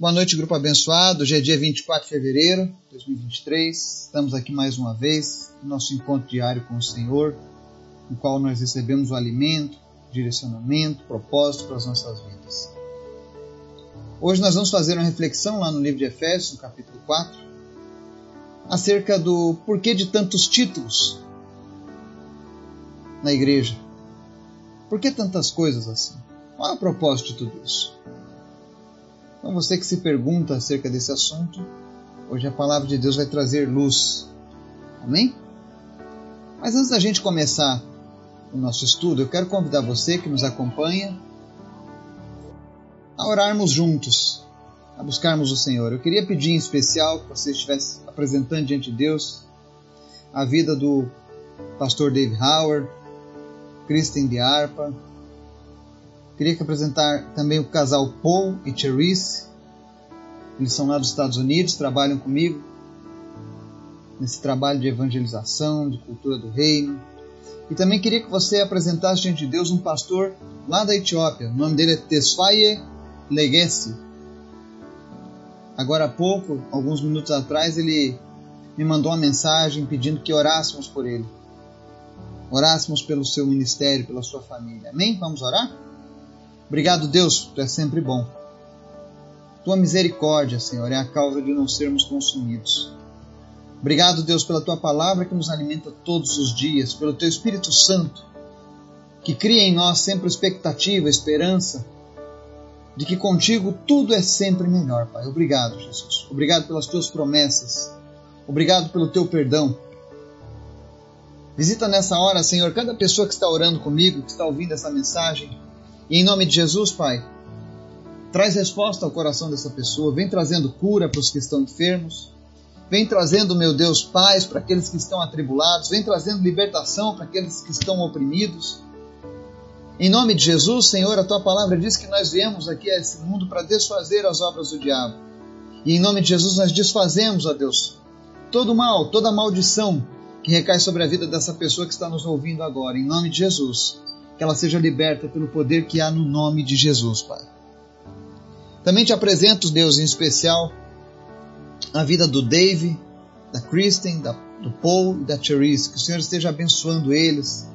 Boa noite, grupo abençoado. Hoje é dia 24 de fevereiro de 2023. Estamos aqui mais uma vez no nosso encontro diário com o Senhor, no qual nós recebemos o alimento, direcionamento, propósito para as nossas vidas. Hoje nós vamos fazer uma reflexão lá no livro de Efésios, no capítulo 4, acerca do porquê de tantos títulos na igreja. Por que tantas coisas assim? Qual é o propósito de tudo isso? Então, você que se pergunta acerca desse assunto, hoje a palavra de Deus vai trazer luz. Amém? Mas antes da gente começar o nosso estudo, eu quero convidar você que nos acompanha a orarmos juntos, a buscarmos o Senhor. Eu queria pedir em especial que você estivesse apresentando diante de Deus a vida do pastor Dave Howard, Kristen de Arpa, Queria que apresentar também o casal Paul e Therese. Eles são lá dos Estados Unidos, trabalham comigo nesse trabalho de evangelização, de cultura do reino. E também queria que você apresentasse diante de Deus um pastor lá da Etiópia. O nome dele é Tesfaye Legacy. Agora há pouco, alguns minutos atrás, ele me mandou uma mensagem pedindo que orássemos por ele. Orássemos pelo seu ministério, pela sua família. Amém? Vamos orar? Obrigado, Deus, tu és sempre bom. Tua misericórdia, Senhor, é a causa de não sermos consumidos. Obrigado, Deus, pela tua palavra que nos alimenta todos os dias, pelo teu Espírito Santo, que cria em nós sempre expectativa, esperança, de que contigo tudo é sempre melhor, Pai. Obrigado, Jesus. Obrigado pelas tuas promessas. Obrigado pelo teu perdão. Visita nessa hora, Senhor, cada pessoa que está orando comigo, que está ouvindo essa mensagem e em nome de Jesus, Pai, traz resposta ao coração dessa pessoa, vem trazendo cura para os que estão enfermos, vem trazendo, meu Deus, paz para aqueles que estão atribulados, vem trazendo libertação para aqueles que estão oprimidos. Em nome de Jesus, Senhor, a tua palavra diz que nós viemos aqui a esse mundo para desfazer as obras do diabo. E em nome de Jesus nós desfazemos, ó Deus, todo mal, toda maldição que recai sobre a vida dessa pessoa que está nos ouvindo agora. Em nome de Jesus que ela seja liberta pelo poder que há no nome de Jesus, Pai. Também te apresento, Deus, em especial, a vida do Dave, da Kristen, da, do Paul e da Therese. Que o Senhor esteja abençoando eles,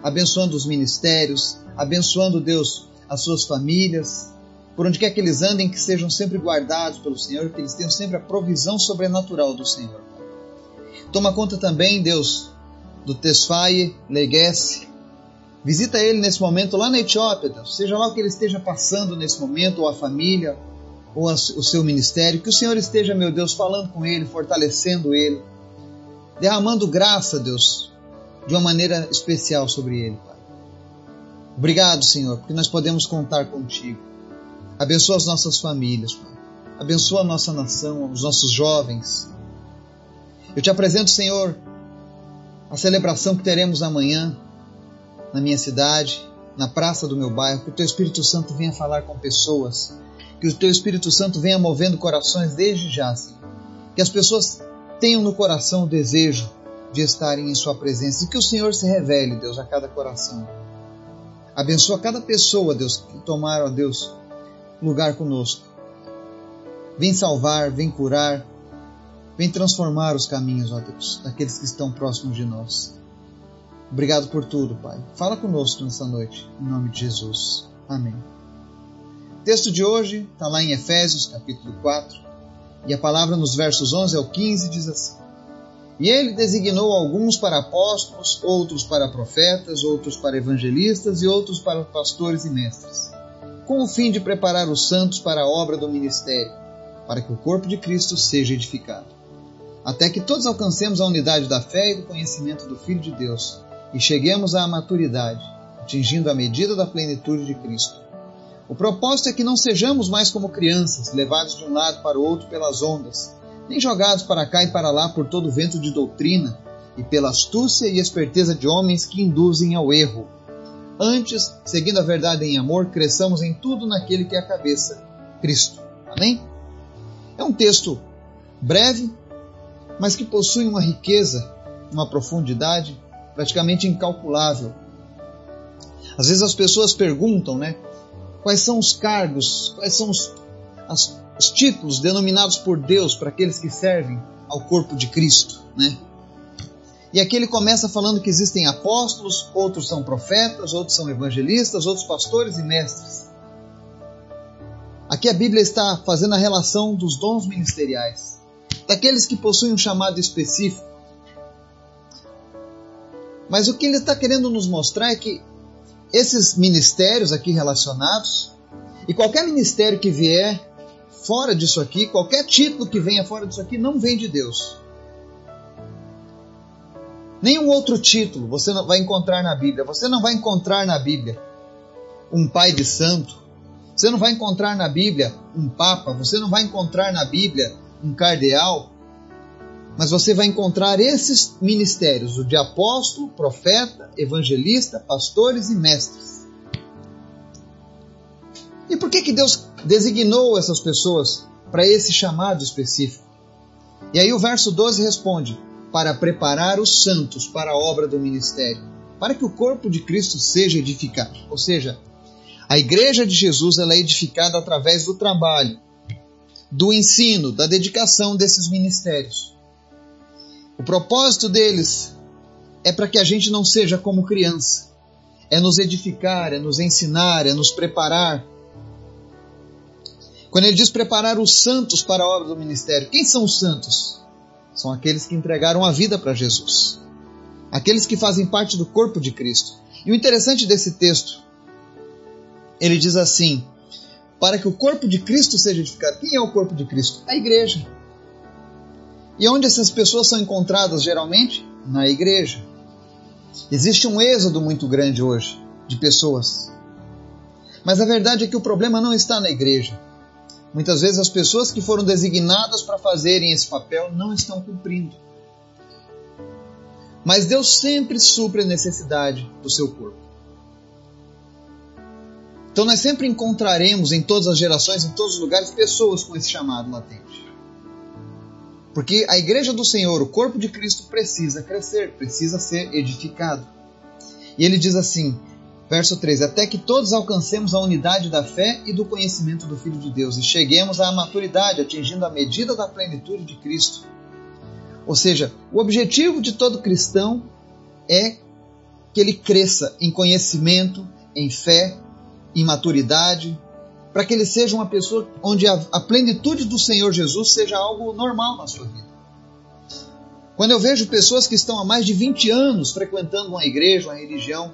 abençoando os ministérios, abençoando, Deus, as suas famílias, por onde quer que eles andem, que sejam sempre guardados pelo Senhor, que eles tenham sempre a provisão sobrenatural do Senhor. Toma conta também, Deus, do Tesfaye Leguesse, Visita ele nesse momento lá na Etiópia, seja lá o que ele esteja passando nesse momento, ou a família, ou a, o seu ministério. Que o Senhor esteja, meu Deus, falando com ele, fortalecendo ele, derramando graça, Deus, de uma maneira especial sobre ele, Pai. Obrigado, Senhor, porque nós podemos contar contigo. Abençoa as nossas famílias, Pai. Abençoa a nossa nação, os nossos jovens. Eu te apresento, Senhor, a celebração que teremos amanhã na minha cidade, na praça do meu bairro, que o Teu Espírito Santo venha falar com pessoas, que o Teu Espírito Santo venha movendo corações desde já, Senhor. Que as pessoas tenham no coração o desejo de estarem em Sua presença e que o Senhor se revele, Deus, a cada coração. Abençoa cada pessoa, Deus, que tomar, ó Deus, lugar conosco. Vem salvar, vem curar, vem transformar os caminhos, ó Deus, daqueles que estão próximos de nós. Obrigado por tudo, Pai. Fala conosco nessa noite, em nome de Jesus. Amém. O texto de hoje está lá em Efésios, capítulo 4, e a palavra nos versos 11 ao 15 diz assim: E ele designou alguns para apóstolos, outros para profetas, outros para evangelistas e outros para pastores e mestres, com o fim de preparar os santos para a obra do ministério, para que o corpo de Cristo seja edificado, até que todos alcancemos a unidade da fé e do conhecimento do Filho de Deus e cheguemos à maturidade, atingindo a medida da plenitude de Cristo. O propósito é que não sejamos mais como crianças, levados de um lado para o outro pelas ondas, nem jogados para cá e para lá por todo vento de doutrina e pela astúcia e esperteza de homens que induzem ao erro. Antes, seguindo a verdade em amor, cresçamos em tudo naquele que é a cabeça, Cristo. Amém? É um texto breve, mas que possui uma riqueza, uma profundidade praticamente incalculável. Às vezes as pessoas perguntam, né? Quais são os cargos, quais são os, as, os títulos denominados por Deus para aqueles que servem ao corpo de Cristo, né? E aqui ele começa falando que existem apóstolos, outros são profetas, outros são evangelistas, outros pastores e mestres. Aqui a Bíblia está fazendo a relação dos dons ministeriais, daqueles que possuem um chamado específico. Mas o que ele está querendo nos mostrar é que esses ministérios aqui relacionados, e qualquer ministério que vier fora disso aqui, qualquer título que venha fora disso aqui, não vem de Deus. Nenhum outro título você vai encontrar na Bíblia. Você não vai encontrar na Bíblia um pai de santo. Você não vai encontrar na Bíblia um papa. Você não vai encontrar na Bíblia um cardeal. Mas você vai encontrar esses ministérios: o de apóstolo, profeta, evangelista, pastores e mestres. E por que, que Deus designou essas pessoas para esse chamado específico? E aí o verso 12 responde: para preparar os santos para a obra do ministério, para que o corpo de Cristo seja edificado. Ou seja, a igreja de Jesus ela é edificada através do trabalho, do ensino, da dedicação desses ministérios. O propósito deles é para que a gente não seja como criança, é nos edificar, é nos ensinar, é nos preparar. Quando ele diz preparar os santos para a obra do ministério, quem são os santos? São aqueles que entregaram a vida para Jesus. Aqueles que fazem parte do corpo de Cristo. E o interessante desse texto, ele diz assim: para que o corpo de Cristo seja edificado. Quem é o corpo de Cristo? A igreja. E onde essas pessoas são encontradas geralmente? Na igreja. Existe um êxodo muito grande hoje de pessoas. Mas a verdade é que o problema não está na igreja. Muitas vezes as pessoas que foram designadas para fazerem esse papel não estão cumprindo. Mas Deus sempre supre a necessidade do seu corpo. Então nós sempre encontraremos em todas as gerações, em todos os lugares, pessoas com esse chamado latente. Porque a igreja do Senhor, o corpo de Cristo, precisa crescer, precisa ser edificado. E ele diz assim: Verso 3: Até que todos alcancemos a unidade da fé e do conhecimento do Filho de Deus e cheguemos à maturidade, atingindo a medida da plenitude de Cristo. Ou seja, o objetivo de todo cristão é que ele cresça em conhecimento, em fé, em maturidade, para que ele seja uma pessoa onde a, a plenitude do Senhor Jesus seja algo normal na sua vida. Quando eu vejo pessoas que estão há mais de 20 anos frequentando uma igreja, uma religião,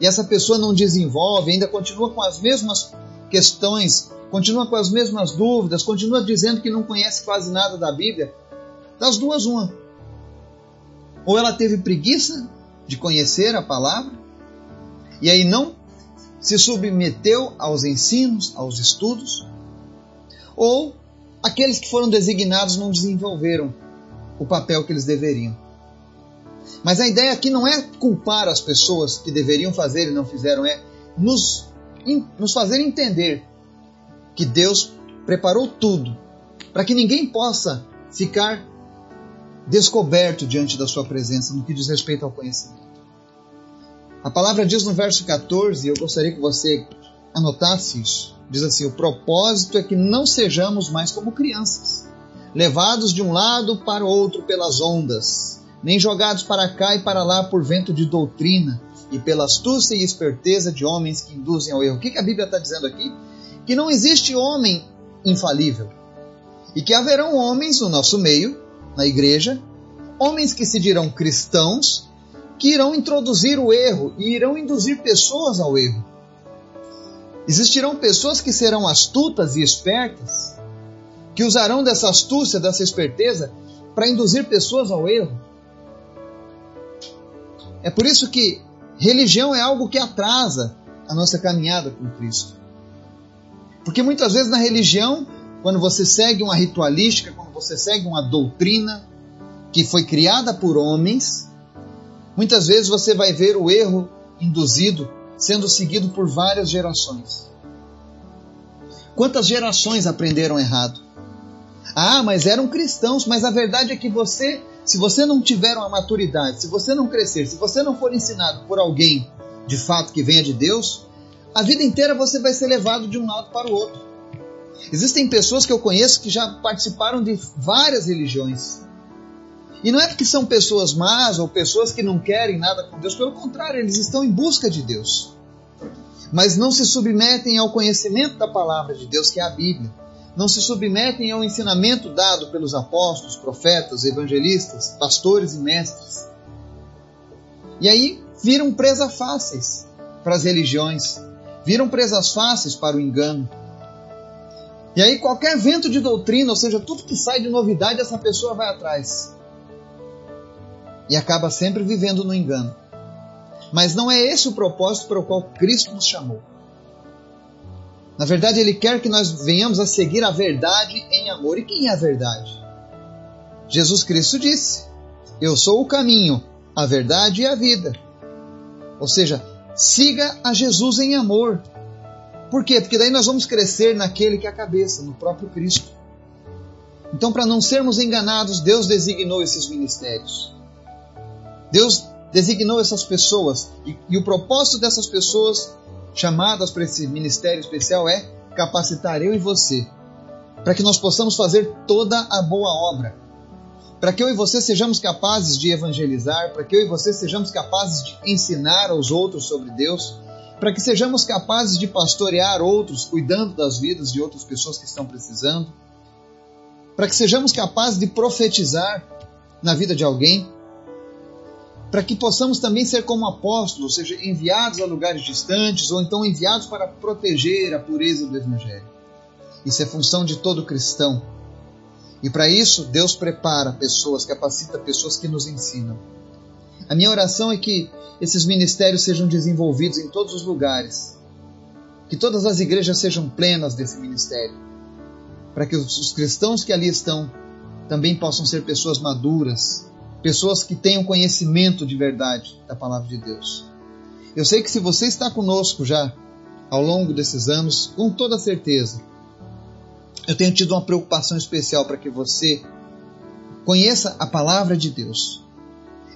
e essa pessoa não desenvolve, ainda continua com as mesmas questões, continua com as mesmas dúvidas, continua dizendo que não conhece quase nada da Bíblia, das duas, uma. Ou ela teve preguiça de conhecer a palavra, e aí não se submeteu aos ensinos, aos estudos, ou aqueles que foram designados não desenvolveram o papel que eles deveriam. Mas a ideia aqui não é culpar as pessoas que deveriam fazer e não fizeram, é nos, nos fazer entender que Deus preparou tudo para que ninguém possa ficar descoberto diante da sua presença no que diz respeito ao conhecimento. A palavra diz no verso 14, e eu gostaria que você anotasse isso. Diz assim: O propósito é que não sejamos mais como crianças, levados de um lado para o outro pelas ondas nem jogados para cá e para lá por vento de doutrina e pela astúcia e esperteza de homens que induzem ao erro. O que, a Bíblia está dizendo aqui? Que não existe homem infalível e que haverão homens no nosso meio, na igreja, homens que se dirão cristãos, que irão introduzir o erro e irão induzir pessoas ao erro. Existirão pessoas que serão astutas e espertas, que usarão dessa astúcia, dessa esperteza, para induzir pessoas ao erro. É por isso que religião é algo que atrasa a nossa caminhada com Cristo. Porque muitas vezes na religião, quando você segue uma ritualística, quando você segue uma doutrina que foi criada por homens, muitas vezes você vai ver o erro induzido sendo seguido por várias gerações. Quantas gerações aprenderam errado? Ah, mas eram cristãos, mas a verdade é que você se você não tiver uma maturidade, se você não crescer, se você não for ensinado por alguém de fato que venha de Deus, a vida inteira você vai ser levado de um lado para o outro. Existem pessoas que eu conheço que já participaram de várias religiões. E não é porque são pessoas más ou pessoas que não querem nada com Deus, pelo contrário, eles estão em busca de Deus. Mas não se submetem ao conhecimento da palavra de Deus, que é a Bíblia. Não se submetem ao ensinamento dado pelos apóstolos, profetas, evangelistas, pastores e mestres. E aí viram presas fáceis para as religiões, viram presas fáceis para o engano. E aí qualquer vento de doutrina, ou seja, tudo que sai de novidade, essa pessoa vai atrás. E acaba sempre vivendo no engano. Mas não é esse o propósito para o qual Cristo nos chamou. Na verdade, Ele quer que nós venhamos a seguir a verdade em amor. E quem é a verdade? Jesus Cristo disse: Eu sou o caminho, a verdade e a vida. Ou seja, siga a Jesus em amor. Por quê? Porque daí nós vamos crescer naquele que é a cabeça, no próprio Cristo. Então, para não sermos enganados, Deus designou esses ministérios. Deus designou essas pessoas e, e o propósito dessas pessoas chamadas para esse ministério especial é capacitar eu e você para que nós possamos fazer toda a boa obra. Para que eu e você sejamos capazes de evangelizar, para que eu e você sejamos capazes de ensinar aos outros sobre Deus, para que sejamos capazes de pastorear outros, cuidando das vidas de outras pessoas que estão precisando, para que sejamos capazes de profetizar na vida de alguém, para que possamos também ser como apóstolos, ou seja, enviados a lugares distantes ou então enviados para proteger a pureza do Evangelho. Isso é função de todo cristão e para isso, Deus prepara pessoas, capacita pessoas que nos ensinam. A minha oração é que esses ministérios sejam desenvolvidos em todos os lugares, que todas as igrejas sejam plenas desse ministério, para que os cristãos que ali estão também possam ser pessoas maduras, pessoas que tenham conhecimento de verdade da palavra de Deus. Eu sei que se você está conosco já ao longo desses anos, com toda certeza, eu tenho tido uma preocupação especial para que você conheça a palavra de Deus.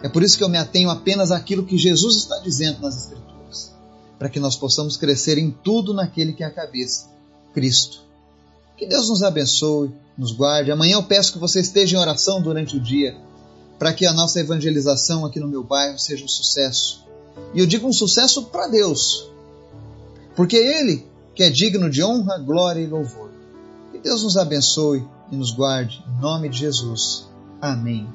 É por isso que eu me atenho apenas àquilo que Jesus está dizendo nas Escrituras, para que nós possamos crescer em tudo naquele que é a cabeça, Cristo. Que Deus nos abençoe, nos guarde. Amanhã eu peço que você esteja em oração durante o dia, para que a nossa evangelização aqui no meu bairro seja um sucesso. E eu digo um sucesso para Deus, porque Ele que é digno de honra, glória e louvor. Deus nos abençoe e nos guarde. Em nome de Jesus. Amém.